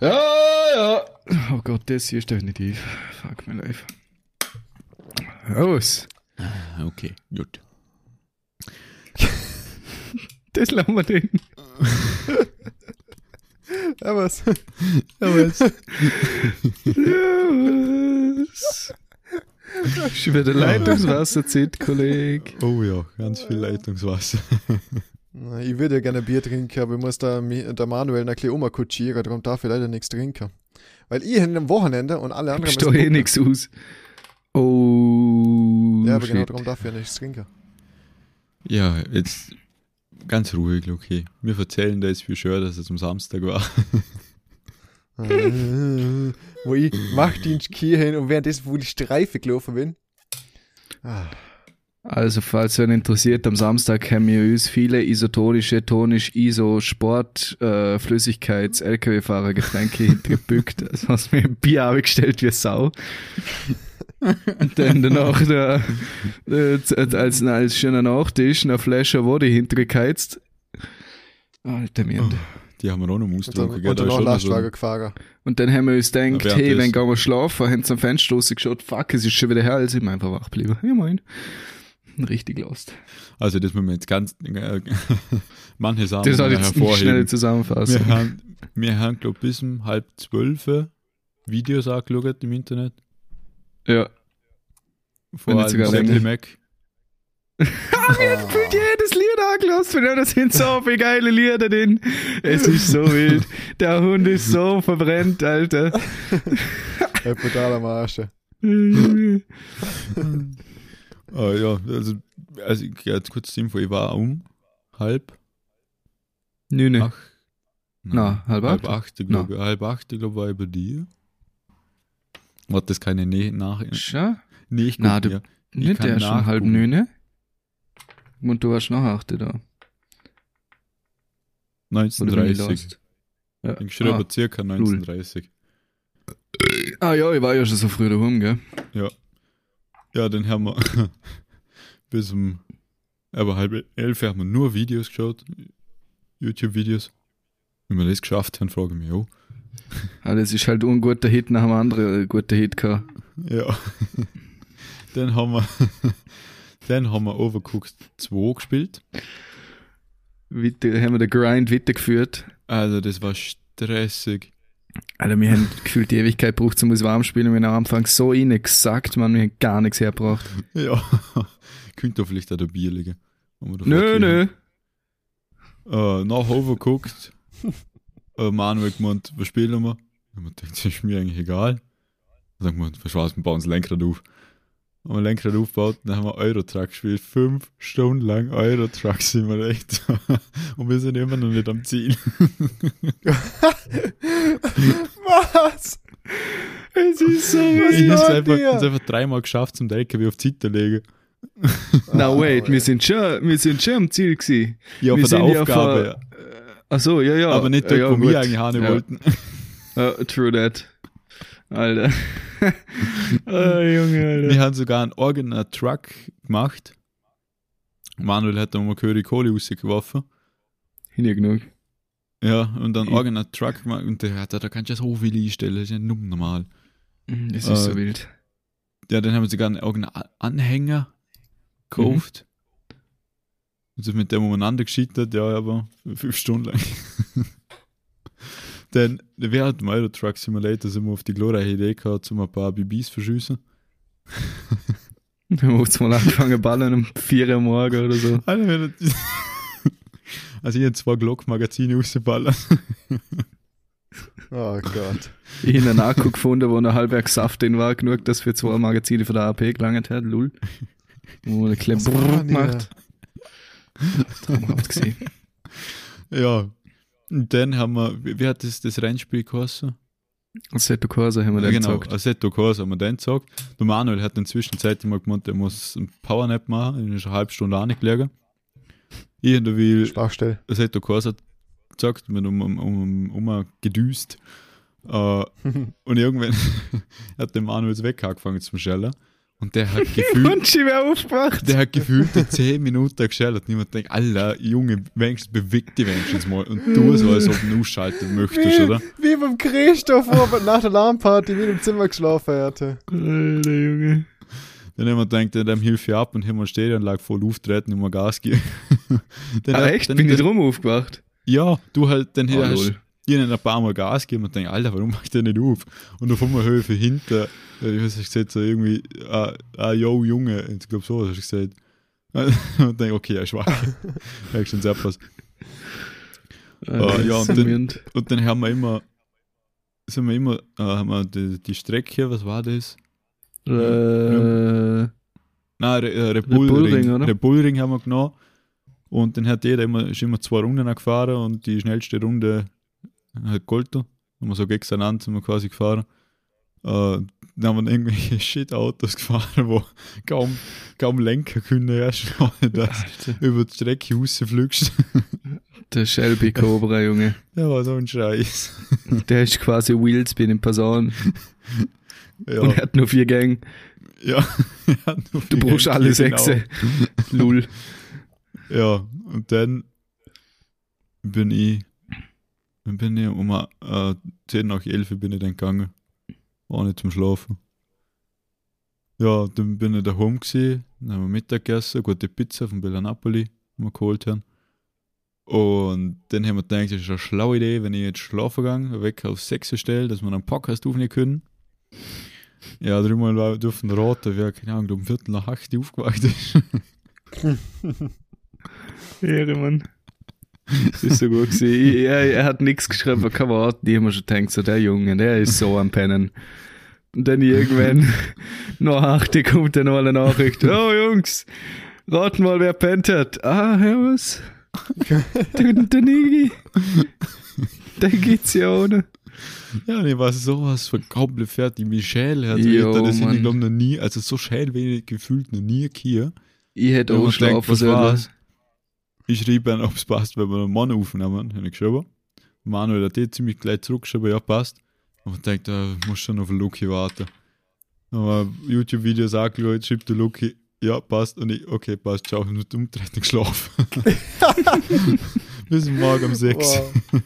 Ja, ja. Oh Gott, das hier ist definitiv. Fuck my life. Aus. Ah, Okay, gut. Das lassen wir. Ja, was? Ja, was? Yes. Schon wieder Leitungswasserzeit, Kollege. Oh ja, ganz viel Leitungswasser. Ich würde ja gerne Bier trinken, aber ich muss da der Manuel ein bisschen umkutschieren, darum darf ich leider nichts trinken. Weil ich hin am Wochenende und alle anderen Gibst doch eh nichts aus. Oh, Ja, aber genau shit. darum darf ich ja nichts trinken. Ja, jetzt ganz ruhig, okay. Wir erzählen da jetzt, wie schön dass es am Samstag war. Wo ich Machtdienst hier hin und währenddessen, wo die Streife gelaufen bin. Ah, Also, falls wen interessiert, am Samstag haben wir uns viele isotonische, tonisch, ISO, Sport, äh, Flüssigkeits, LKW-Fahrer Getränke hintergebückt. Also, hast mir ein Bier abgestellt wie Sau. Und dann danach, der, äh, als, als schöner Nachtisch, eine Flasche Woddy hintergeheizt. Alter, mir. Die haben wir auch noch ausgetrunken, gell? und Da dann noch Lastwagen gefahren. Und dann haben wir uns gedacht, Ja, hey, wenn gehen wir schlafen, haben zum Fenster rausgeschaut, fuck, es ist schon wieder hell, sind wir einfach wach geblieben. Ja, mein. Richtig lost. Also das müssen wir jetzt ganz, äh, manche Sachen Das hat wir jetzt eine schnelle. Zusammenfassung. Wir haben, wir haben glaube bis um halb zwölf Videos angeschaut im Internet. Ja. Vor allem sogar länger. Mac. Gefühlt jedes Lied angelassen, weil da sind so viele geile Lieder drin. Es ist so wild. Der Hund ist so verbrennt, Alter. Ein brutaler Marsche. Ah, ja, also, also ich jetzt kurz zur Info, ich war um halb Nüne. acht. Na, halb acht? Halb acht, ich glaube, halb acht, ich glaube, war ich bei dir. War das keine Nähe nach? Schau. Nee, ich Na, guck du- mir. Nicht kann der schon halb. Nüne. Und du warst noch achte da. Oder bin ich 1930. lost? Ja. Ich schreibe ah. circa 1930. ah ja, ich war ja schon so früh daheim, gell? Ja, dann haben wir bis um aber halb elf haben wir nur Videos geschaut. YouTube-Videos. Wenn wir das geschafft haben, frage ich mich auch. Ah, das ist halt ein guter Hit nach dem anderen äh, guter Hit gehabt. Ja. dann haben wir dann haben wir Overcooked 2 gespielt. Weiter, haben wir den Grind weitergeführt. Also das war stressig. Alter, wir haben gefühlt die Ewigkeit gebraucht, um uns warm zu spielen. Wir haben am Anfang so reingesackt, man, wir haben gar nichts hergebracht. Ja. Könnte doch vielleicht auch der Bier liegen. Nö, nö. Äh, nach Overcooked. äh, Manuel gemeint, was spielen wir? Und man denkt, das ist mir eigentlich egal. Dann wir, verschwarz, wir bauen das Lenkrad auf. Haben wir Lenkrad aufgebaut, dann haben wir Eurotruck gespielt. Fünf Stunden lang Eurotruck sind wir echt. Und wir sind immer noch nicht am Ziel. Was? Es ist so Ich Was hab's macht einfach, hab's einfach dreimal geschafft, zum LKW auf die Seite legen. Na Ah, wait, wir sind schon, wir sind schon am Ziel gewesen. Ja, Wir von der sind ja Aufgabe. vor- Ach so, ja, ja. aber nicht dort, ja, wo gut. wir eigentlich haben ja. wollten. Ja, true that. Alter. oh, Junge, Alter. Wir haben sogar einen Organer Truck gemacht. Manuel hat da mal Curry Kohle rausgeworfen. Hin genug. Ja, und dann Ich- Organer Truck gemacht. Und der hat da kannst du ja so viel einstellen, das ist ja nur normal. Mhm, Das ist Äh, so wild. Ja, dann haben wir sogar einen Organer Anhänger gekauft. Und sind mit dem umeinander gescheitert, ja, aber fünf Stunden lang. dann, während dem Euro Truck Simulator sind wir auf die glorreiche Idee gehabt, um ein paar BBs verschießen. Wir haben jetzt mal angefangen ballen um 4 Uhr morgen oder so. Also ich habe zwei Glock-Magazine rausgeballert. Oh Gott. Ich habe einen Akku gefunden, wo ein halbwerk Saft drin war, genug, dass für zwei Magazine von der AP gelangt hat, lull. Wo man machen die gemacht. Traumhaft gesehen. Ja. Und dann haben wir, wie wie hat das, das Rennspiel geheißen? Assetto Corsa haben wir Ja, dann genau, gesagt. Assetto Corsa haben wir dann gesagt. Der Manuel hat in der Zwischenzeit immer gemeint, er muss einen Powernap machen, er ist eine halbe Stunde angelegt. Ich und der will Schwachstelle. Assetto Corsa gesagt, mit um, um, um, um, um gedüst. Äh, und irgendwann hat der Manuel Wecker angefangen zum Schellen. Und der hat gefühlt, Und aufgewacht. der hat gefühlt 10 Minuten geschellt. Und niemand denkt, Alter, Junge, wenigstens beweg dich wenigstens mal. Und du so, als ob du ausschalten möchtest, oder? Wie beim Christoph, wo er nach der Alarmparty wie im Zimmer geschlafen hatte. Alter Junge. Dann haben wir gedacht, dem hilf ich ab und haben wir Stereoanlage voll auftreten und mal Gas geben. dann Ah, echt? Dann, Bin ich drum aufgewacht? Ja, du halt, dann Oh, hast lol. ihnen ein paar Mal Gas gegeben und denkst, Alter, warum macht der nicht auf? Und auf einmal höre ich von hinten, äh, ich weiß nicht, gesagt, so irgendwie, ah, ah, yo, Junge, ich glaube so, hast du gesagt. Und denke, okay, er ist schwach. er ist schon sehr was. Ah, ja, und dann-. Und dann haben wir immer, sind wir immer, äh, haben wir die, die Strecke, was war das? Äh, Nein, Re, äh, Red Bull Bull Ring, Ring, oder? Red Bull Ring haben wir genommen. Und dann hat jeder immer, ist immer zwei Runden gefahren und die schnellste Runde hat geholfen. Haben wir so gegeneinander sind wir quasi gefahren. Äh, dann haben wir irgendwelche Shit-Autos gefahren, wo kaum, kaum lenken können, erst dass du über die Strecke rausfliegst. der Shelby Cobra, Junge. Der war so ein Scheiß. Der ist quasi Wheelsbin in Person Ja, und er hat nur vier Gänge. ja. Er hat nur Du vier brauchst alle Gänge, sechse. genau. Lull. Ja, und dann bin ich, dann bin ich um äh, 10 nach 11 bin ich dann gegangen. Nicht zum Schlafen. Ja, dann bin ich daheim gewesen, dann haben wir Mittag gegessen, gute Pizza von Bella Napoli, die wir geholt haben. Und dann haben wir gedacht, das ist eine schlaue Idee, wenn ich jetzt schlafen gehe, weg auf 6 stelle, dass wir einen Podcast aufnehmen können. Ja, dreimal dürfen raten, wer, keine Ahnung, um Viertel nach 8 Uhr aufgewacht ist. Ehre, Mann. Das ist so gut gewesen. Ich- Er, er hat nichts geschrieben, kein Wort. Die haben mir schon gedacht, so, der Junge, der ist so am Pennen. Und dann irgendwann, nach acht, kommt dann noch eine Nachricht. Oh, Jungs, raten mal, wer pennt hat. Ah, Servus. der, der Nigi. Der geht's ja ohne. Ja, nee, war sowas von komplett fertig. Michelle hat Jo, das Mann. ich glaube noch nie, also so schnell wenig gefühlt noch nie hier. Ich hätte auch man schlafen was sollen. Ich schrieb dann, ob es passt, wenn wir einen Mann aufnehmen. Habe ich geschrieben. Manuel hat eh ziemlich gleich zurückgeschrieben, ja, passt. Aber ich dachte, da muss schon auf den Lucky warten. Aber YouTube-Videos angeschaut, schreibt der Lucky, ja, passt. Und ich, okay, passt, ciao, und umtreten geschlafen. Bis morgen um 6. Wow.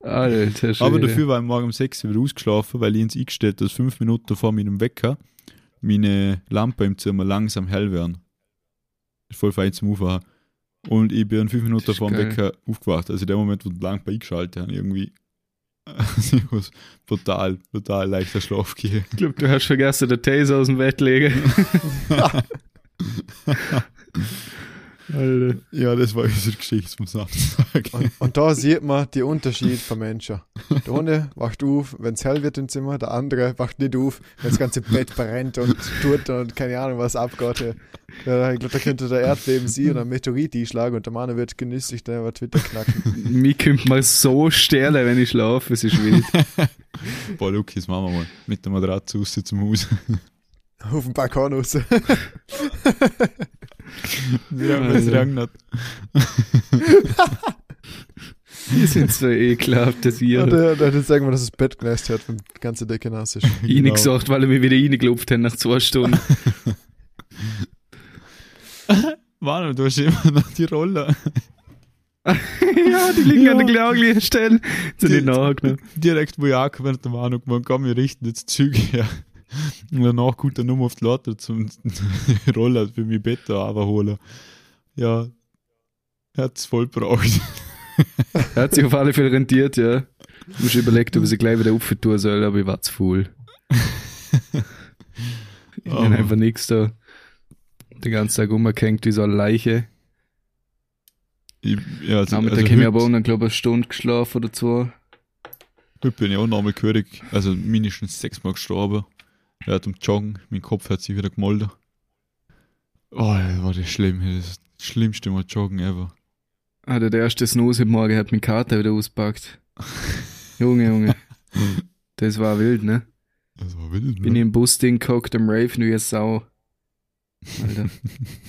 Alter. Aber dafür war ich morgen um 6 Uhr wieder ausgeschlafen, weil ich ins eingestellt dass fünf Minuten vor meinem Wecker meine Lampe im Zimmer langsam hell werden. Ist voll fein zum Aufwachen. Und ich bin fünf Minuten vor dem. Wecker aufgewacht. Also der Moment, wo die Lampe eingeschaltet habe, irgendwie. Also ich muss total, total leichter Schlaf gehen. Ich glaube, du hast vergessen, den Taser aus dem Bett legen. Alter. Ja, das war unsere Geschichte vom Samstag. Und, und da sieht man die Unterschied von Menschen. Der eine wacht auf, wenn es hell wird im Zimmer, der andere wacht nicht auf, wenn das ganze Bett brennt und tut und keine Ahnung, was abgeht. Ja, ich glaube, da könnte der Erdbeben sein und ein Meteorit einschlagen und der Mann wird genüsslich dann über Twitter knacken. Mir kommt mal so sterle, wenn ich schlafe, es ist wild. Boah, Luki, das machen wir mal. Mit der Matratze raus zum Haus. Auf dem Balkon raus. Wenn es regnet. Wir sind so ekelhaft, dass ihr Und der, der hat jetzt irgendwann, dass das Bett genässt hat, wenn die ganze Decke nass ist. ihn Genau. gesagt, weil er mich wieder reingelupft hat nach zwei Stunden. Manu, du hast immer noch die Rolle. ja, die liegen Ja. an der gleichen Stelle. Sind Die- nachgenommen. direkt, wo ich angekommen bin, der Manu gemeint, komm, wir richten jetzt Züge her. Und danach kommt er nur auf die Lotte zum Roller für mein Bett holen. Ja, er hat es voll braucht. Er hat sich auf alle Fälle rentiert, ja. Ich muss überlegt, ob ich sie gleich wieder auftun soll, aber ich war zu faul. Ich bin einfach nichts da. Den ganzen Tag umgehängt wie so eine Leiche. Ich, ja, also, Nachmittag also habe ich aber auch noch, glaube ich, eine Stunde geschlafen oder zwei. heute bin ich auch nochmal gehörig, also mindestens sechsmal gestorben. Er hat am Joggen, mein Kopf hat sich wieder gemolden. Oh, das war das schlimm, das ist das schlimmste Mal Joggen ever. Ah, der erste Snooze heute Morgen hat meinen Kater wieder ausgepackt. Junge, Junge. Das war wild, ne? Das war wild, Bin ne? ich im Bus ding gehockt am Rave, nur jetzt Sau. Alter.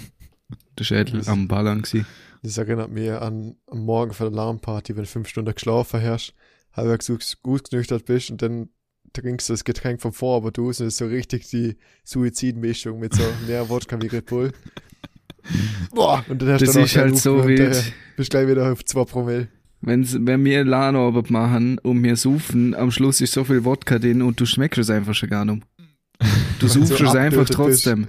Der Schädel am Ballern gsi. Das erinnert mich an am Morgen vor der Alarmparty, wenn du fünf Stunden geschlafen hast, halbwegs aus- ausgenüchtert bist und dann trinkst das Getränk von vor, aber du ist so richtig die Suizidmischung mit so mehr Wodka wie Red Bull. Boah, und dann hast Das du ist halt so Luft und, wild. Bist gleich wieder auf 2 Promille. Wenn's, wenn wir Lahnarbeit machen und wir suchen, am Schluss ist so viel Wodka drin und du schmeckst es einfach schon gar nicht. Du suchst so es einfach abgetötet bist. trotzdem.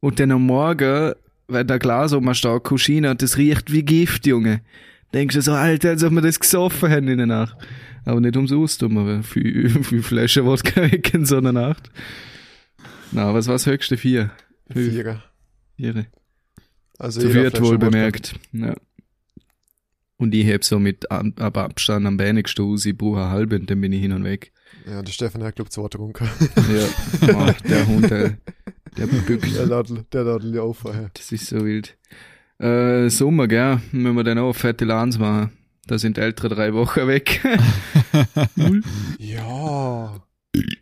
Und dann am Morgen, wenn der Glas oben steht, Kuschina, das riecht wie Gift, Junge. Denkst du so, Alter, als ob wir das gesoffen haben in der Nacht. Aber nicht umsonst, um wir viel, viel Flaschen Wodka weg in so einer Nacht. Na, was war das höchste? Vier. Fünf. Vierer. Vier. Also Zu viert Flasche wohl bemerkt. Ja. Und ich heb so mit Ab Ab- Abstand am wenigsten aus, ich brauche eine halbe und dann bin ich hin und weg. Ja, der Stefan hat, glaub zwei getrunken. Ja. Oh, der Hund, der, der bückt. Der Nadel, der Nadel ja auch vorher. Das ist so wild. Äh, Sommer, gell? Wenn wir dann auch fette Lans machen. Da sind Ältere drei Wochen weg. Ja.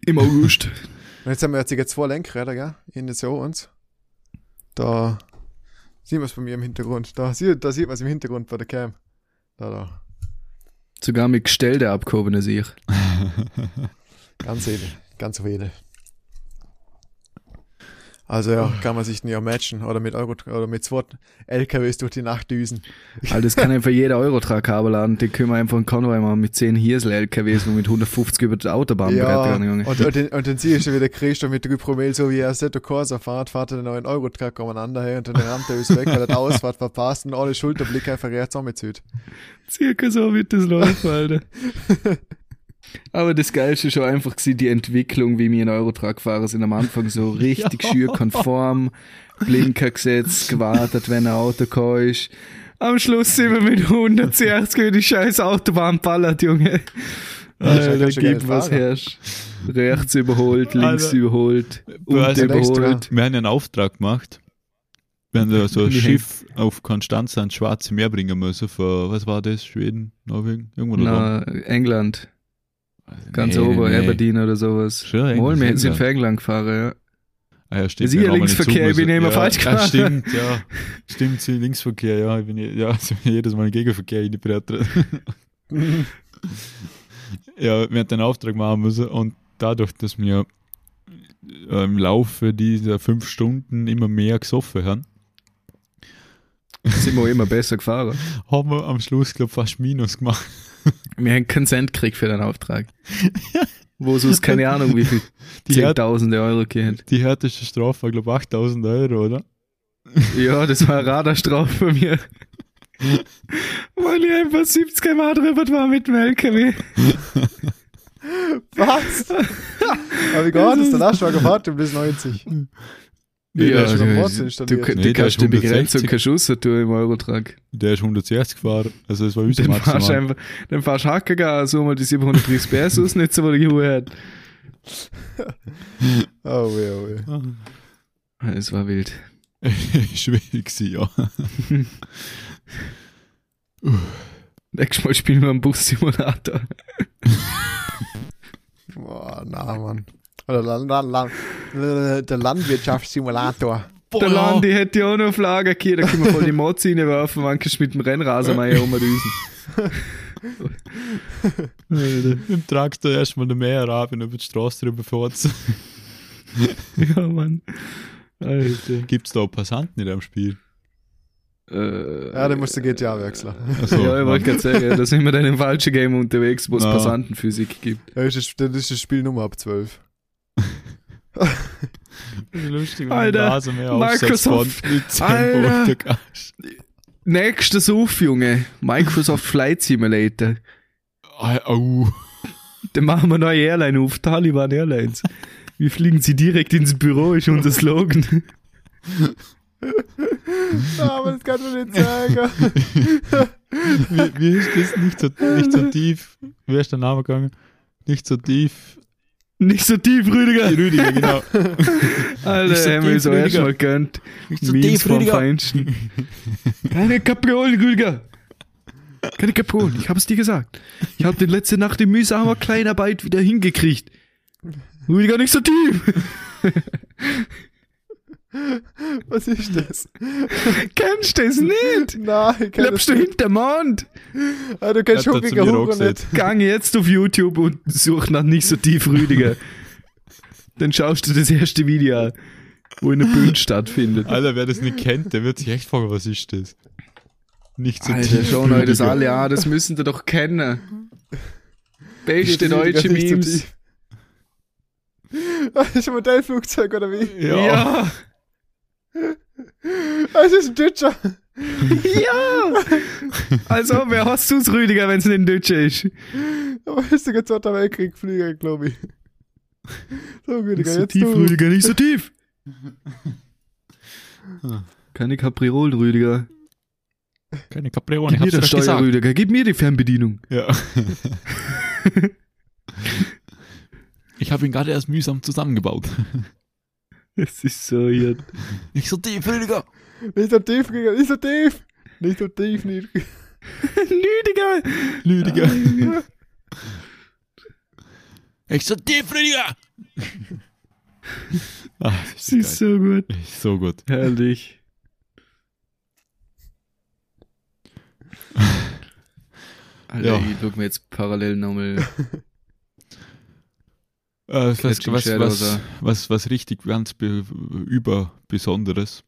Im August. Und jetzt haben wir jetzt zwei Lenkräder, gell? In der Show uns. Da sieht man es bei mir im Hintergrund. Da sieht, da sieht man es im Hintergrund bei der Cam. Da, da. Sogar mit Gestelde abgehobene sich. Ganz edel. Ganz edel. Also ja, kann man sich nicht matchen oder mit Euro oder mit zwei LKWs durch die Nacht düsen. All das kann einfach jeder Eurotrack haben laden. Den können wir einfach einen Konvoi machen mit 10 Hirsel-LKWs, wo mit 150 über die Autobahn Ja, brettern, Junge. und, und, den, und dann siehst du wieder Christoph mit 3 Promille, so wie er Assetto Corsa fährt, fährt er den neuen Eurotruck umeinander her und dann rammt er uns weg, weil er die Ausfahrt verpasst und alle Schulterblick einfach rechts anmezieht. Circa so wird das laufen, Alter. Aber das Geilste ist schon einfach gewesen, die Entwicklung, wie wir in Eurotruck-Fahrer sind. Am Anfang so richtig Ja. schürkonform, Blinker gesetzt, gewartet, wenn ein Auto gekommen ist. Am Schluss sind wir mit 160 über die scheiß Autobahn ballert, Junge. Alter, geil gib was fahren. herrscht. Rechts überholt, links Alter. überholt, Du hast und einen extra. überholt. Wir haben einen Auftrag gemacht. Wir haben da so ein Schiff auf Konstanz ans Schwarze Meer bringen müssen für, was war das? Schweden? Norwegen? Irgendwo da Na, England. Dran. Ganz Nee, ober, nee. Aberdeen oder sowas. Schon, Wohl, wir sind für England gefahren, ja. Ah, ja, stimmt. Sie haben Linksverkehr, ich bin immer ja, falsch Ja, gefahren. stimmt, ja. Stimmt, Sie Linksverkehr, ja. Ich bin, ja, also jedes Mal im Gegenverkehr in die Bretter. ja, wir hatten einen Auftrag machen müssen und dadurch, dass wir äh, im Laufe dieser fünf Stunden immer mehr gesoffen haben, sind wir immer besser gefahren. haben wir am Schluss, glaube fast Minus gemacht. Wir haben keinen Cent gekriegt für den Auftrag. Wo es uns keine Ahnung, wie viel Zehntausende Euro geht. die härteste Strafe war, glaube 8000 Euro, oder? Ja, das war eine Radarstrafe bei mir. Weil ich einfach 70 km drüber war mit dem LKW. Was? Aber wie geht das? Der Lastwagen gefahren bis 90. Nee, der der, ist schon am du, Bord du, installiert. du Nee, der kannst die Begrenzung 160. keine Schusse tun im Eurotrack. der ist 160 gefahren. Also, das war unser Dann fahrst du Maximal. einfach, dann fahrst du Hackergas, so mal die 730 PS ausnutzen, wo die Ruhe hat. Oh weh, oh weh. Es war wild. Schwierig gewesen, ja. Nächstes Mal spielen wir einen Bus-Simulator. Boah, na, Mann. Oder Land, Land, Land, der Landwirtschaftssimulator. Der Landi hätte ja auch noch auf Lager gehabt, da können wir voll die Mods reinwerfen, man kannst mit dem Rennrasenmeier rumdüsen. Im Traktor erstmal den Meer ab und über die Straße drüber furzen. ja, Mann. Alter. Gibt es da auch Passanten in dem Spiel? Äh, Ja, dann musst du GTA wechseln. Also, ja, ich wollte gerade sagen, da sind wir dann im falschen Game unterwegs, wo es Ja. Passantenphysik gibt. Ja, das ist, das ist das Spiel Nummer ab 12. lustig, Alter, Rasenmäher Microsoft. Alter. Nächster Suff, Junge. Microsoft Flight Simulator. Au. Dann machen wir neue Airline auf, Taliban Airlines. Wir fliegen sie direkt ins Büro, ist unser Slogan. Ah, aber das kannst du nicht sagen. Wie, wie ist das? Nicht so, nicht so tief. Wer ist der Name gegangen? Nicht so tief. Nicht so tief, Rüdiger. Rüdiger, genau. Alter, so haben wir Rüdiger. erstmal gönnt. Nicht so Memes tief, Rüdiger. Feinsten. Keine Kapriole, Rüdiger. Keine Kapriole, ich hab's dir gesagt. Ich hab den letzte Nacht in mühsamer Kleinarbeit wieder hingekriegt. Rüdiger, nicht so tief. Was ist das? Kennst du das nicht? Nein, ich kenn das Lebst du nicht. hinterm Mond? Ah, du kennst er Huckiger mir auch Hugo gesagt. nicht. Gang jetzt auf YouTube und such nach nicht so tief Rüdiger. Dann schaust du das erste Video an, wo in der Bühne stattfindet. Alter, wer das nicht kennt, der wird sich echt fragen, was ist das? Nicht so Alter, tief. schauen euch das alle an, das müssen ihr doch kennen. Beste Rüdiger deutsche Memes. Das ist ein Modellflugzeug, oder wie? Ja. Ja. Das ist ein Deutscher. ja. Also, wer hast du's, Rüdiger, wenn's nicht ein Deutscher ist? Aber ist sogar Zweiter Weltkrieg Flieger, glaube ich. So, Rüdiger, Nicht so jetzt tief, du. Rüdiger, nicht so tief. Keine Capriol, Rüdiger. Keine Caprione, Gib mir hab's der doch Steuer, gesagt. Rüdiger, gib mir die Fernbedienung. Ja. ich habe ihn gerade erst mühsam zusammengebaut. Das ist so hier. Nicht so tief, Rüdiger. Nicht so tief, Rüdiger, nicht so tief. Nicht so tief, nicht. Rüdiger. Rüdiger. Nicht so tief, Rüdiger. ah, das Das ist so gut. Ist so gut. Herrlich. Alter, Ja. ich guck mir jetzt parallel nochmal. Äh, was, was, was, was, was richtig ganz be über Besonderes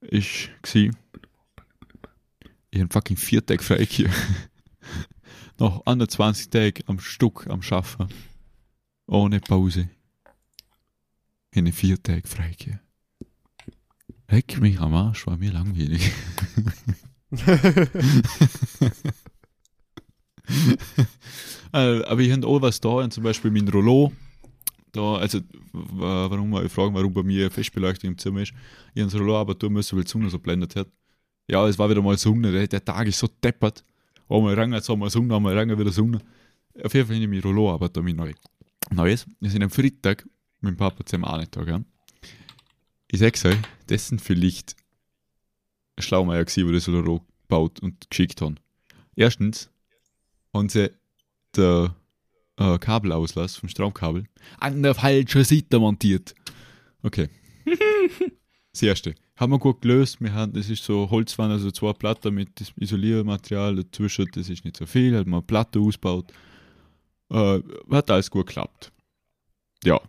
ist gsi. Ich hab fucking vier Tage frei hier. Noch 21 Tage am Stück am Schaffen. Ohne Pause. Ich hab vier Tage frei hier. Leck mich am Arsch, war mir langweilig. Äh, aber ich habe auch was da, zum Beispiel mein Rollo. Da, also, warum wir fragen, warum bei mir Festbeleuchtung im Zimmer ist. Ich habe das Rollo aber tun müssen, weil die Sonne so blendet hat. Ja, es war wieder mal Sonne, der, der Tag ist so deppert. Einmal rein, jetzt wir Sonne, einmal rein, wieder Sonne. Auf jeden Fall habe ich mein Rollo, aber da mein neu. Neues. Wir sind am Freitag mit dem Papa zusammen auch nicht da, gell? Ich sag's euch, das sind vielleicht Schlaumeier gewesen, die das Rollo gebaut und geschickt haben. Erstens haben sie der äh, Kabelauslass vom Stromkabel an der falschen Seite montiert. Okay. Das erste. Haben wir gut gelöst. Wir haben, das ist so Holzwand, also zwei Platten mit Isoliermaterial dazwischen. Das ist nicht so viel. Hat man eine Platte ausgebaut. Äh, hat alles gut geklappt. Ja.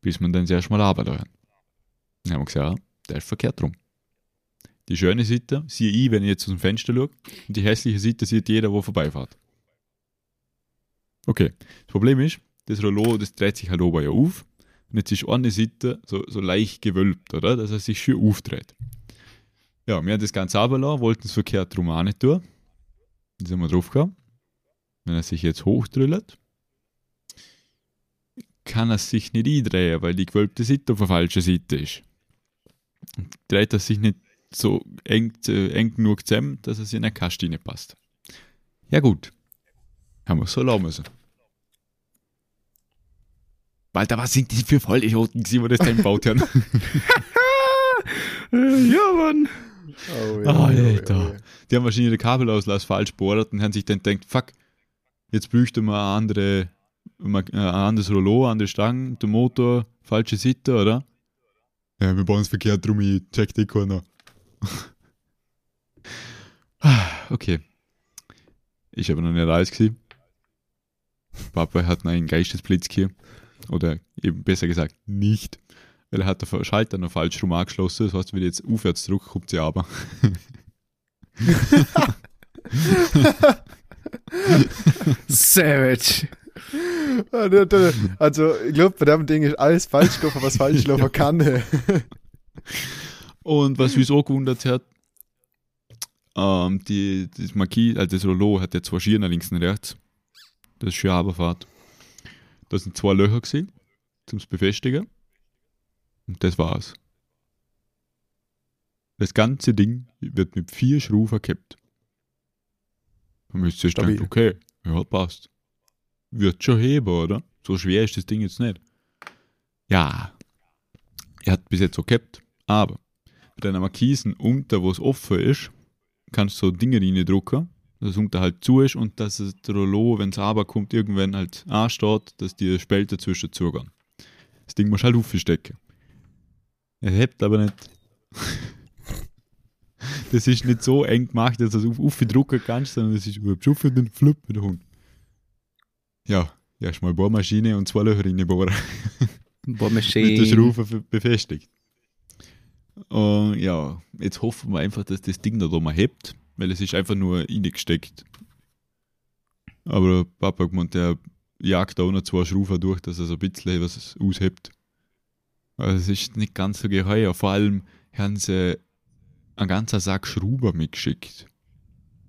Bis man dann das erste Mal arbeiten. Dann haben wir gesagt, ja, der ist verkehrt rum. Die schöne Seite sehe ich, wenn ich jetzt aus dem Fenster schaue. Und die hässliche Seite sieht jeder, der vorbeifährt. Okay. Das Problem ist, das Rollo, das dreht sich halt oben ja auf. Und jetzt ist eine Seite so, so leicht gewölbt, oder? Dass er sich schön aufdreht. Ja, wir haben das Ganze runtergelassen, wollten es verkehrt rum auch nicht tun. Dann sind wir drauf gekommen. Wenn er sich jetzt hochdrüllt, kann er sich nicht eindrehen, weil die gewölbte Seite auf der falschen Seite ist. Dreht er sich nicht so eng, äh, eng genug zusammen, dass es in eine Kaste passt. Ja gut. Haben wir so lassen müssen. Walter, was sind die für Vollidioten, die das dann gebaut haben? ja, Mann. Oh, Ah, Alter. Die haben wahrscheinlich den Kabelauslass falsch bohrt und haben sich dann gedacht, fuck, jetzt bräuchte man eine andere, mal- äh, ein anderes Rollo, andere Stangen, der Motor, falsche Seite, oder? Ja, wir bauen es verkehrt drum, ich check die keiner. Okay. Ich habe noch nicht alles gesehen. Papa hat noch einen Geistesblitz hier. Oder eben besser gesagt, nicht. Weil er hat den Schalter noch falsch rum angeschlossen. Das heißt, wenn ich jetzt aufwärts drücke, kommt sie aber. Savage. Also, ich glaube, bei dem Ding ist alles falsch gelaufen, was falsch laufen kann. Und was uns auch gewundert hat, ähm, die, das Marquis, also das Rollo hat ja zwei Schienen links und rechts. Das ist schön Aberfahrt. Da sind zwei Löcher gewesen, zum Befestigen. Und das war's. Das ganze Ding wird mit vier Schrauben gekippt. Man müsste sich denken, okay, ja, passt. Wird schon heben, oder? So schwer ist das Ding jetzt nicht. Ja. Er hat bis jetzt so gekippt, aber bei deiner Markisen unter, wo es offen ist, kannst du so Dinge reindrücken, dass es unter halt zu ist und dass es der Rollo, wenn es aber kommt, irgendwann halt ansteht, dass die Spalte zwischen zugehen. Das Ding musst du halt aufstecken. Er hebt aber nicht. das ist nicht so eng gemacht, dass du es auf, aufdrucken kannst, sondern das ist überhaupt schon für den Flip wieder Hund. Ja, erstmal Bohrmaschine und zwei Löcher reinbohren. mit der Bohrmaschine. Schraube f- befestigt. Und ja, jetzt hoffen wir einfach, dass das Ding da mal hebt, weil es ist einfach nur reingesteckt. Aber Papa hat gemeint, der jagt da auch noch zwei Schrauben durch, dass er so ein bisschen was aushebt. Also es ist nicht ganz so geheuer. Vor allem haben sie einen ganzen Sack Schrauben mitgeschickt.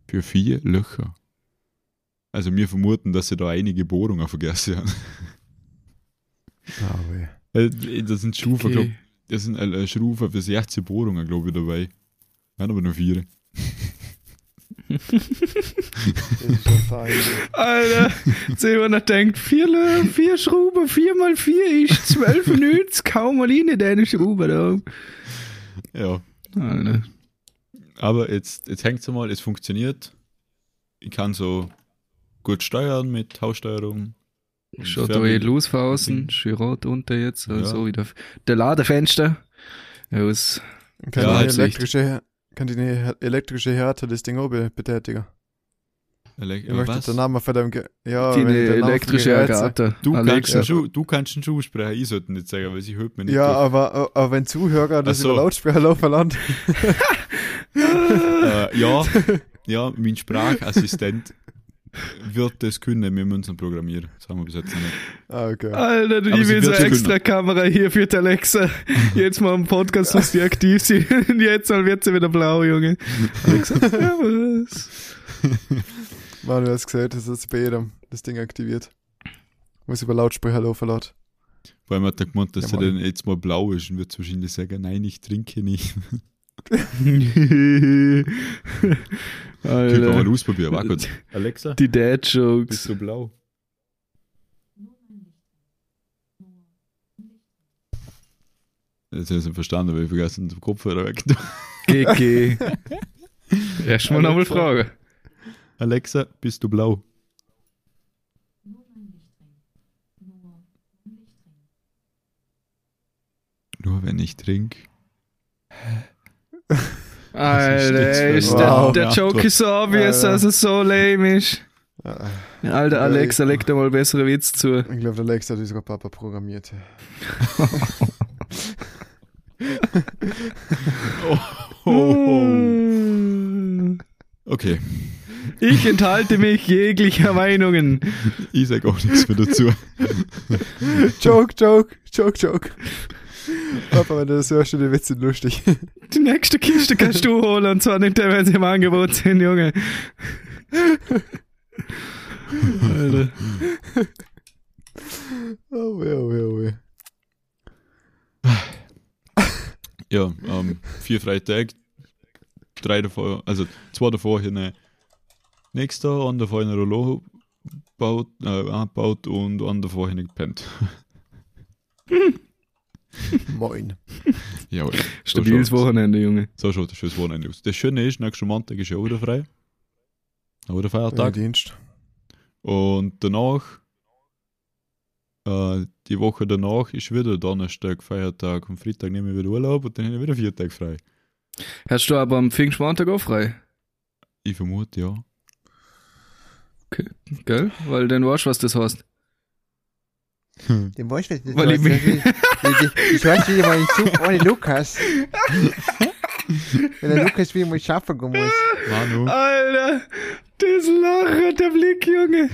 Für vier Löcher. Also wir vermuten, dass sie da einige Bohrungen vergessen haben. Ah, weh. Äh, Das sind glaub, Okay. Das sind äh, Schrauben für 16 Bohrungen, glaube ich, dabei. Wir haben aber nur vier. Alter, man denkt, vier, vier Schrauben, vier mal vier ist 12 Minuten, kaum mal rein, deine Schrauben da. Ja. Alter. Aber jetzt, jetzt hängt es mal, es funktioniert. Ich kann so gut steuern mit Haussteuerung. Schaut da Fernbedienung. eh Losfausen, schön rot unter jetzt, also Ja. wieder der Ladefenster. Aus, Kann, Ja, die elektrische, kann die elektrische Härte das Ding auch be- betätigen? Ele Ich möchte was? den Namen von dem Ge ja, die von elektrische Agatha. Du, kannst Alexa. Schuh, du kannst einen Schuh sprechen, ich sollte nicht sagen, weil sie hört mir nicht. Ja, aber, aber wenn Zuhörer das so. über Lautsprecher laufen lassen, äh, ja, ja, mein Sprachassistent wird das können, wir müssen programmieren. Das haben wir bis jetzt noch nicht. ah, okay. Alter, Aber ich will so eine extra Kamera hier für die Alexa. Jetzt mal im Podcast, dass die aktiv sind. Und jetzt mal wird sie wieder blau, Junge. Alexa, servus. Man, du hast gesagt, dass das bei jedem das Ding aktiviert. Muss über Lautsprecher laufen lassen. Vor allem hat er gemeint, dass Ja, er Mann. dann jetzt mal blau ist und wird wahrscheinlich sagen, nein, ich trinke nicht. Ich kann mal Alter. ausprobieren. Warte kurz. Alexa, Die bist Dad-Jokes. du blau? Jetzt habe ich es verstanden, weil ich vergessen den Kopfhörer weg. GG. Erstmal nochmal Alexa. fragen. Alexa, bist du blau? Nur wenn ich trinke. Alter, Das ist ist der, wow. der Joke ist so obvious, Alter. dass es so lame ist. Alter, ich- leg da mal bessere Witz zu. Ich glaube, der Lex hat unsere Papa programmiert. Okay, Ich enthalte mich jeglicher Meinungen. ich sage auch nichts mehr dazu. Joke, Joke, Joke, Joke. Papa, wenn du das hörst, die Witze sind lustig. Die nächste Kiste kannst du holen und zwar nicht, wenn sie im Angebot sind, Junge. Alter. Oh weh, oh weh, oh weh. Ja, ähm, vier freie Tage, drei davor, also zwei davor hier eine nächster, und davor eine Rollo baut, äh, angebaut und einen davor hier gepennt. Moin. Ja? Stabiles so. Wochenende, Junge. So schaut das schönes Wochenende aus. Das Schöne ist, nächsten Montag ist ja auch wieder frei. Auch der Ja, Feiertag. Dienst. Und danach, äh, die Woche danach ist wieder Donnerstag, Feiertag und Freitag nehmen wir wieder Urlaub und dann haben wir wieder vier Tage frei. Hast du aber am Pfingstmontag auch frei? Ich vermute, ja. Gell? Weil dann weißt du, was das heißt. Den weißt du, das Weil ich ich, ich weiß wieder mal in Zug ohne Lukas. Wenn der Lukas wieder mal schaffen muss. Manu, Alter, das Lachen, der Blick, Junge.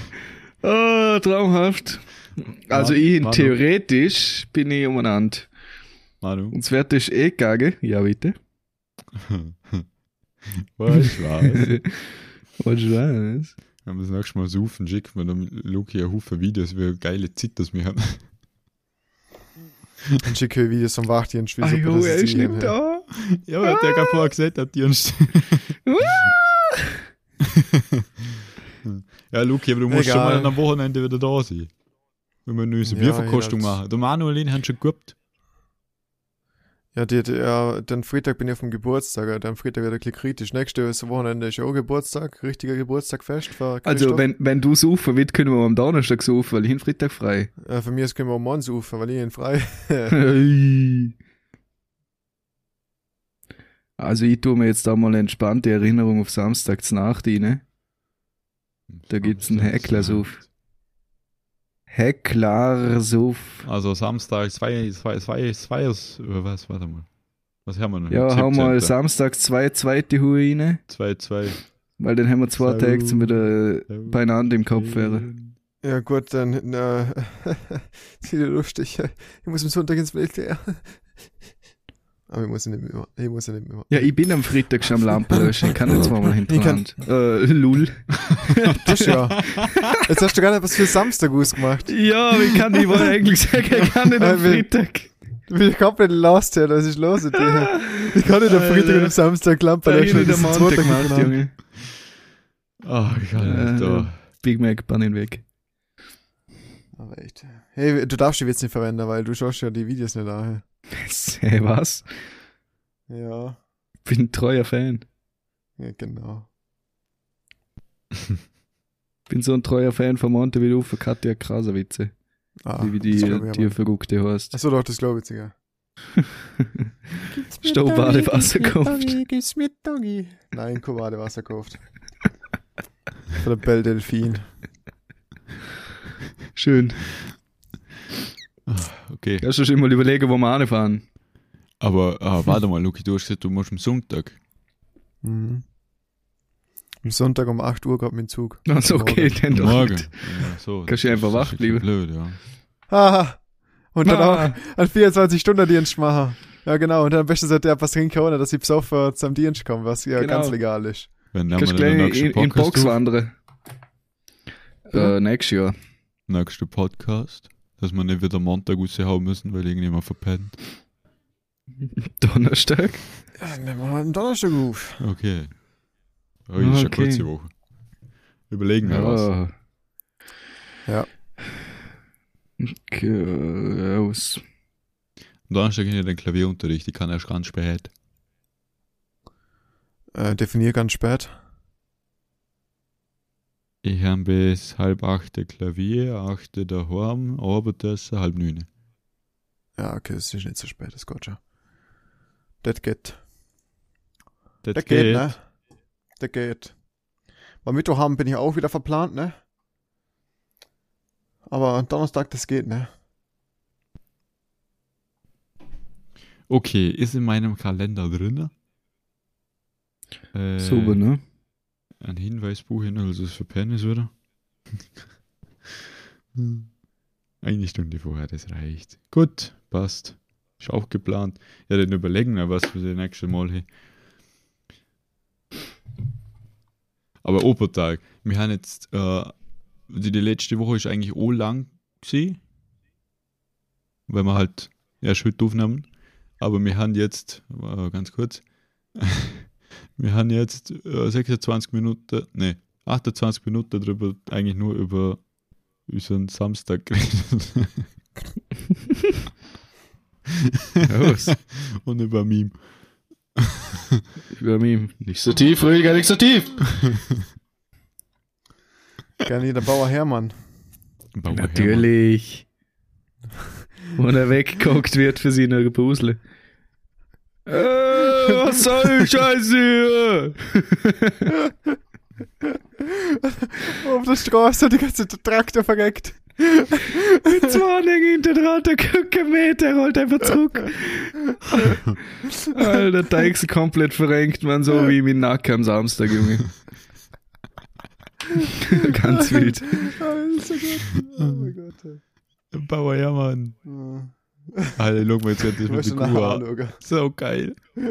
Oh, traumhaft. Also Ja, ich, Manu. theoretisch bin ich umeinander. Manu. Und das ist eh gegangen. Ja, bitte. Was, was? Was was? Wenn wir das nächste Mal saufen, schicken wir dem Luki einen Haufen Videos, wie eine geile Zeit das wir haben. Dann schicke ich Videos vom Wachdienst, wie Ah, super jo, das er nicht da. Ja, hat der gerade vorher gesagt, hat die uns. ja, Luki, aber du musst Egal. schon mal am Wochenende wieder da sein. Wenn wir eine neue Ja, Bierverkostung hab's- machen. Der Manuelin hat schon gehabt. Ja, die, die, ja, den Freitag bin ich auf dem Geburtstag, dann Freitag wird ein bisschen kritisch. Nächstes Wochenende ist ja auch Geburtstag, richtiger Geburtstagfest für Also, wenn, wenn du saufen willst, können wir am Donnerstag saufen, weil ich bin Freitag frei. äh, für mich können wir am Morgen saufen, weil ich ihn frei. Also ich tue mir jetzt da mal eine entspannte Erinnerung auf Samstags Nacht rein. Da gibt's einen Hecklersuff. Hecklersuff. Also Samstag, zwei, zwei, zwei, zwei, oder was, warte mal. Was haben wir noch? Ja, hau mal 17.. samstags zwei zweite Hure rein, Zwei, zwei. weil dann haben wir zwei So. Tage zum wieder beieinander im Kopf wären. Ja, gut, dann, äh, ist wieder lustig. Ich muss am Sonntag ins Militär. Aber ich muss ja nicht mehr, ich muss ja nicht mehr. Ja, ich bin am Freitag schon am Lampenlöschen, ich kann jetzt zweimal hintereinander. Äh, Lull. Das ja. Jetzt hast du gar nicht was für Samstag ausgemacht. Ja, wie kann ich wohl eigentlich sagen, ich kann nicht am wie- Freitag. Du bist komplett lost, ja, was ist los mit dir? Ich kann nicht am Freitag und am Samstag Lampe Da löschen, ich nicht das am ist Montag Tag gemacht. Junge. Ah, ich kann nicht Äh, da. Big Mac, bann ihn weg. Aber echt. Hey, du darfst die jetzt nicht verwenden, weil du schaust ja die Videos nicht an. Hey, was? Ja, Bin ein treuer Fan. ja genau. Bin so ein treuer Fan von Monte wie du für Katja Krasavice. Ah, wie die, die aber. Verguckte heißt. Achso, doch, das glaube ich sogar. Staubadewasser gekauft. Gib's mir Doggy. Nein, kein Badewasser gekauft. Von der Belle Delfin. Schön. Okay. Kannst du schon mal überlegen, wo wir anfahren? Aber ah, warte mal, Luki, du hast gesagt, du musst am Sonntag. Mhm. Am Sonntag um 8 Uhr kommt mein Zug. Also okay, dann doch Morgen. Ja, so, Kannst du einfach wach bleiben. Blöd, ja. Haha. Und dann Ah. auch an 24 Stunden Dienst machen. Ja, genau. Und dann am besten sollte er etwas trinken, ohne dass ich besoffen zum Dienst komme, was ja Genau. ganz legal ist. Wenn nehmen Kannst wir den gleich in, in Box wandern. Äh, nächstes Jahr. Nächster Podcast. Dass wir nicht wieder Montag raushauen müssen, weil irgendjemand verpennt. Donnerstag. Ja, nehmen wir mal einen Donnerstag auf. Okay. Oh, ist eine Okay. kurze Woche. Überlegen wir was. Ja. Ja. Okay, aus. Am Donnerstag habe ich den Klavierunterricht, ich kann erst ganz spät. Äh, definier ganz spät. Ich habe bis halb acht der Klavier, acht daheim, Abendessen, halb neun. Ja, okay, es ist nicht so spät, das geht schon. Das geht. Das, Das geht, ne? Das geht. Am Mittwoch haben bin ich auch wieder verplant, ne? Aber am Donnerstag, das geht, ne? Okay, ist in meinem Kalender drin. Äh, Super, ne? Ein Hinweisbuch hin, also es verpennen ist, oder? Hm. Eine Stunde vorher, das reicht. Gut, passt. Ist auch geplant. Ja, dann überlegen wir, was für das nächste Mal hin. Aber Opertag. Wir haben jetzt, äh, die, die letzte Woche ist eigentlich auch lang gewesen. Weil wir halt erst heute aufnehmen. Aber wir haben jetzt, äh, ganz kurz, wir haben jetzt äh, 26 Minuten, nee, 28 Minuten darüber, eigentlich nur über unseren Samstag geredet. Und über Meme. Über mich. Nicht so tief, Rüdiger, nicht so tief. Gerne der Bauer Hermann. Bauer Natürlich. Wo er weggeguckt wird für seine Pusle. Äh, was soll die Scheiße hier? Auf der Straße hat die ganze Traktor verreckt. Mit zwei Dingen hinter dran, der guckt Meter, rollt einfach zurück. Alter, der Teig ist komplett verrenkt, man, so wie mein Nacken am Samstag, Junge. Ganz wild. Oh, das ist so gut. Oh mein Gott. Bauer Hermann. Ja. Alter, schau mal jetzt mit musst der schon Kuh an. So geil.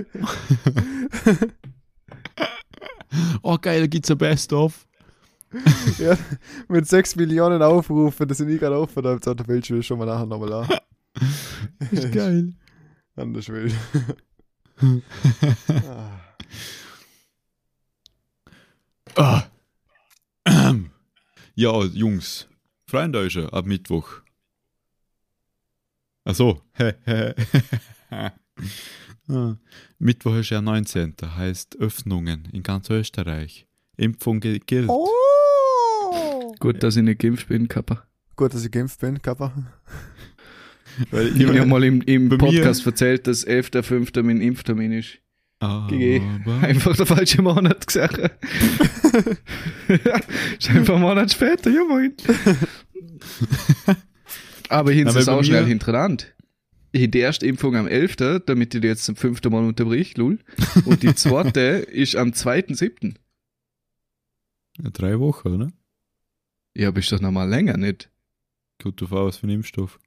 oh geil, da gibt's ein Best-of. Ja, mit 6 Millionen Aufrufen, das sind ich gerade offen, da hat der Bildschirm schon mal nachher nochmal an. Ist geil. Anders wild. ah. Ah. Ja, Jungs. Freuen euch schon ab Mittwoch. Ach so. Ah. Mittwoch ist ja 19. heißt Öffnungen in ganz Österreich. Impfung gilt. Oh! Gut, dass ich nicht geimpft bin, Kappa. Gut, dass ich geimpft bin, Kappa. Weil Ich habe ja mal im, im mir- Podcast erzählt, dass 11.05. mein Impftermin ist. Aber Einfach der falsche Monat gesagt. ist einfach einen Monat später, ja moin. Aber hin ist auch schnell hinterland. Ich die erste Impfung am 11., damit ich die jetzt zum fünften Mal unterbrich, lul. Und die zweite ist am 2.7. ja, drei Wochen, oder? Ja, bist doch noch mal länger, nicht? Gut, du was für ein Impfstoff.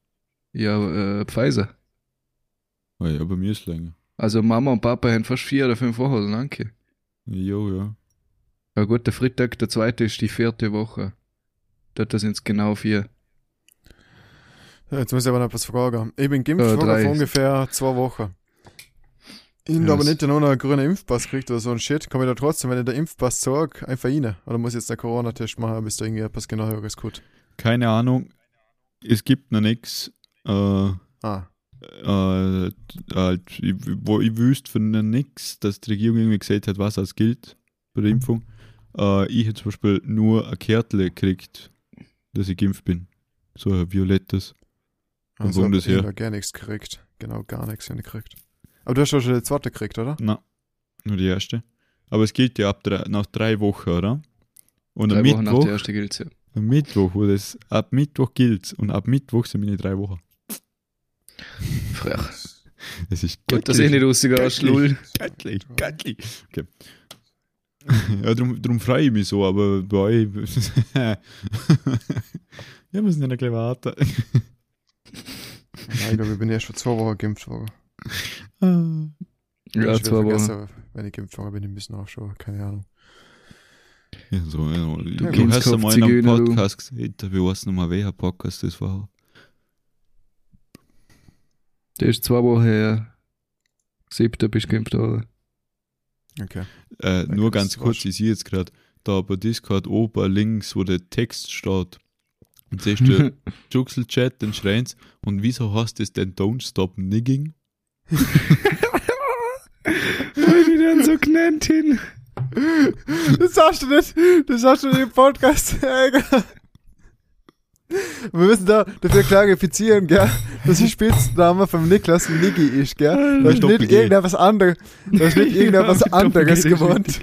Ja, äh, Pfizer. Oh ja, bei mir ist länger. Also Mama und Papa haben fast vier oder fünf Wochen, danke. Jo, ja. Ja gut, der Freitag, der zweite ist die vierte Woche. Dort sind es genau vier. Jetzt muss ich aber noch etwas fragen. Ich bin geimpft Äh, vor ungefähr zwei Wochen. Ich habe Ja, aber nicht noch einen grünen Impfpass gekriegt oder so ein Shit. Kann ich da trotzdem, wenn ich den Impfpass sage, einfach rein? Oder muss ich jetzt einen Corona-Test machen, bis da irgendwie etwas genaueres kommt? Keine Ahnung. Es gibt noch nichts. Äh, Ah, äh, halt, ich, wo ich wüsste von nichts, dass die Regierung irgendwie gesagt hat, was als gilt bei der Impfung. Äh, ich hätte zum Beispiel nur ein Kärtle gekriegt, dass ich geimpft bin. So ein violettes. Vom also Bundesheer. ich habe gar nichts gekriegt. Genau, gar nichts gekriegt. Aber du hast doch schon die zweite gekriegt, oder? Na, nur die erste. Aber es gilt ja ab drei, nach drei Wochen, oder? Und am Drei Wochen nach Mittwoch, der ersten gilt ja. am Mittwoch, wo das ab Mittwoch gilt und ab Mittwoch sind meine drei Wochen. Frech. Das ist Gut, dass ich nicht rausgehe, Göttlich. Lull. Göttlich, göttlich. Okay. Ja, darum, darum freue ich mich so, aber bei euch. ja, wir müssen ja noch gleich warten. Nein, ich glaube, ich bin erst vor zwei Wochen geimpft worden. Ah. Ja, ich zwei Wochen. wenn ich geimpft worden bin, ich müssen auch schon, keine Ahnung. Ja, so, ja. Du, Ja, du hast Kinskopf, einmal in einem. Podcast gesagt, wie weißt du nochmal, welcher Podcast das war? Der ist zwei Wochen her. Siebter bist du geimpft worden. Okay. Äh, Ja, nur ganz kurz, ich sehe jetzt gerade da bei Discord oben links, wo der Text steht. Und siehst du Juxel-Chat, dann schreien sie, und wieso hast du es denn Don't Stop Nigging? Weil die dann so genannt hin. Das sagst du nicht. Das sagst du nicht im Podcast. Wir müssen da dafür klarifizieren, gell? Dass die Spitzname vom Niklas Niggi ist, gell? Da ist nicht irgendetwas anderes. Da ist nicht irgendetwas anderes gewohnt.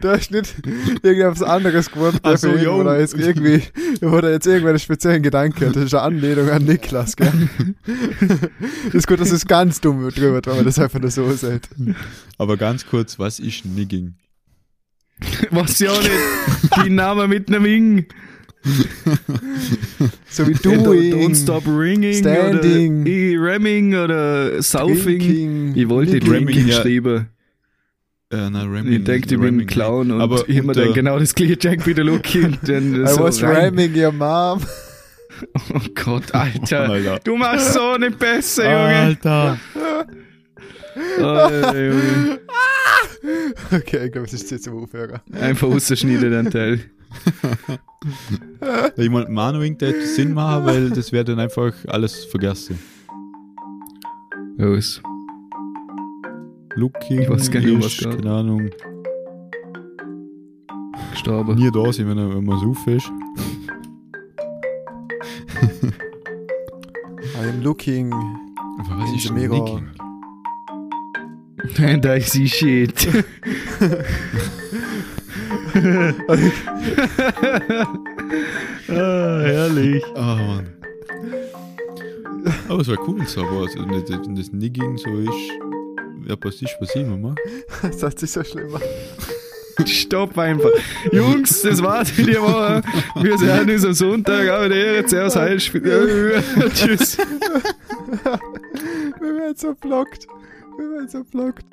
Da ist, ist nicht irgendetwas anderes gewohnt, Ach so, wo da jetzt irgendwie, wo da jetzt irgendwann einen speziellen Gedanke hat. Das ist eine Anlehnung an Niklas, gell? Das ist gut, dass es ganz dumm wird drüber, wenn man das einfach nur so sagt. Aber ganz kurz, was ist Nigging? Was ja auch nicht. Die Namen mit einem Ing. So wie du, Don't Stop Ringing Standing. oder e Ramming oder Southing. Drinking, Ich wollte. Ramming, Drinking ja. schreiben. Äh, nein, Ramming. Ich denke, ich bin ein Clown und Aber ich immer unter- dann genau das gleiche Jack wie der Lucky. und dann I so was rein. ramming your mom. Oh Gott, Alter. Alter. Du machst so nicht besser, Junge. Alter. Alter, Junge. Okay, ich glaube, das ist jetzt zum Aufhören. Einfach rausschneiden, den Teil. Ich meine, Manuing, der hätte Sinn machen, weil das wäre dann einfach alles vergessen. Los. Looking Ich weiß gar nicht, was geht. keine Ahnung, Gestorben. nie da sein, wenn, er- wenn man so auf ist. I am looking. Aber was In ist mirror. Nigging? da ist die Shit. ah, herrlich. Ah, Mann. Aber es war cool so, aber also, wenn das Nigging so ist, ja, was ist, was ich immer mache. Das hat sich so schlimm an. Stopp einfach. Jungs, das war's für die Woche. Wir sehen uns am Sonntag. Aber der Ehre, zuerst Heilspiel. Tschüss. Wir werden so blockt. Wir werden so blockt.